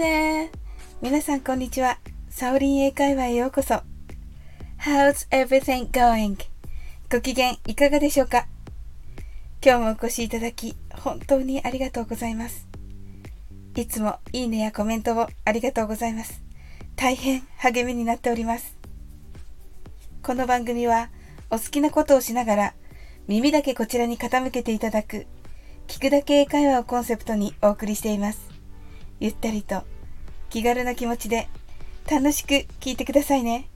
there! 皆さんこんにちは。サオリン英会話へようこそ。How's everything going? ご機嫌いかがでしょうか？今日もお越しいただき、本当にありがとうございます。いつもいいねやコメントをありがとうございます。大変励みになっております。この番組はお好きなことをしながら耳だけこちらに傾けていただく聞くだけ英会話をコンセプトにお送りしています。ゆったりと気軽な気持ちで楽しく聞いてくださいね。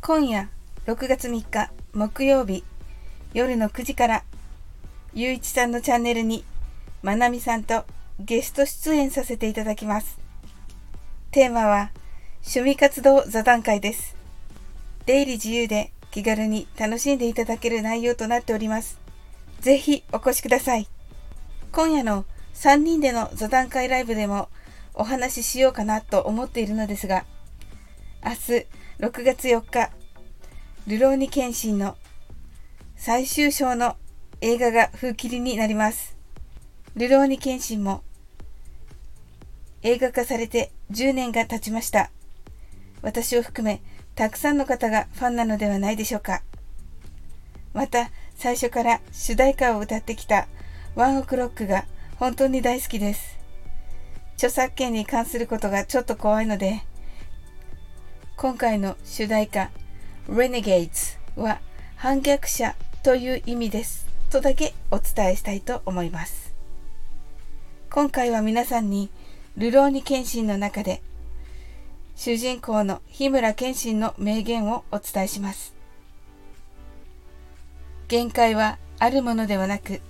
今夜6月3日木曜日夜の9時からゆういちさんのチャンネルにまなみさんとゲスト出演させていただきます。テーマは趣味活動座談会です。出入り自由で気軽に楽しんでいただける内容となっております。ぜひお越しください。今夜の3人での座談会ライブでもお話ししようかなと思っているのですが、明日6月4日、ルローニケンシンの最終章の映画が風切りになります。ルローニケンシンも映画化されて10年が経ちました。私を含めたくさんの方がファンなのではないでしょうか。また最初から主題歌を歌ってきたワンオクロックが本当に大好きです。著作権に関することがちょっと怖いので、今回の主題歌 Renegades は反逆者という意味ですとだけお伝えしたいと思います。今回は皆さんにルローニケンシンの中で主人公の日村謙信の名言をお伝えします。限界はあるものではなく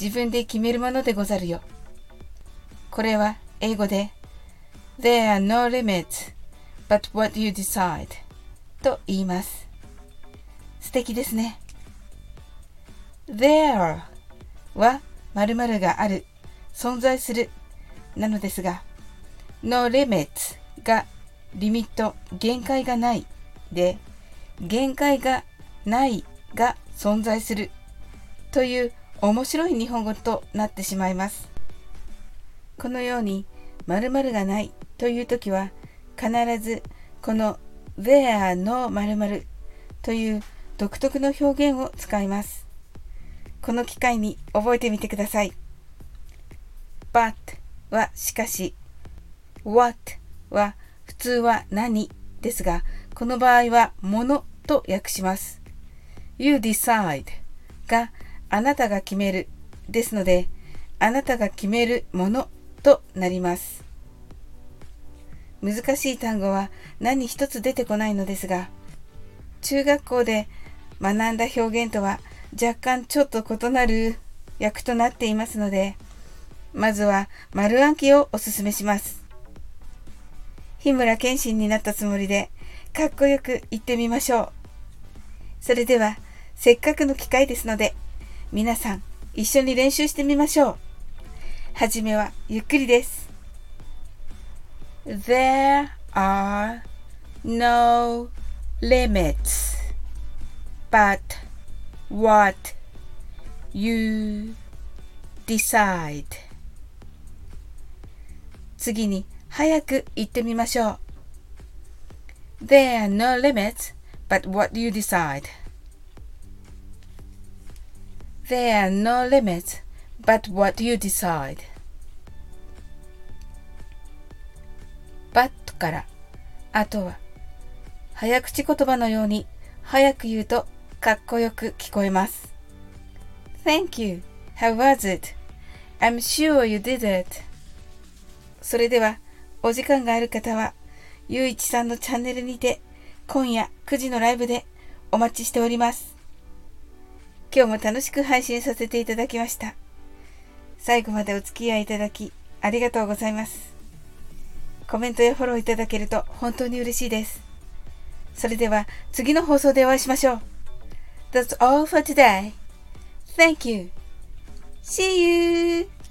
自分で決めるものでござるよ。これは英語で There are no limits but what you decide と言います。素敵ですね。There は〇〇がある、存在するなのですが No limits がリミット、限界がないで限界がないが存在するという面白い日本語となってしまいます。このように〇〇がないという時は必ずこの there の〇〇という独特の表現を使います。この機会に覚えてみてください。but はしかし what は普通は何？ですがこの場合はものと訳します。you decide があなたが決めるですのであなたが決めるものとなります。難しい単語は何一つ出てこないのですが、中学校で学んだ表現とは若干ちょっと異なる訳となっていますので、まずは丸暗記をお勧めします。日村謙信になったつもりで、かっこよく言ってみましょう。それでは、せっかくの機会ですので、皆さん一緒に練習してみましょう。はじめはゆっくりです。There are no limits but what you decide 次に早く言ってみましょう。There are no limits but what you decide. There are no limits but what you decide? but からあとは早口言葉のように早く言うとかっこよく聞こえます。Thank you. How was it? I'm sure you did it. それではお時間がある方はゆういちさんのチャンネルにて今夜9時のライブでお待ちしております。今日も楽しく配信させていただきました。最後までお付き合いいただきありがとうございます。コメントやフォローいただけると本当に嬉しいです。それでは次の放送でお会いしましょう。That's all for today. Thank you. See you!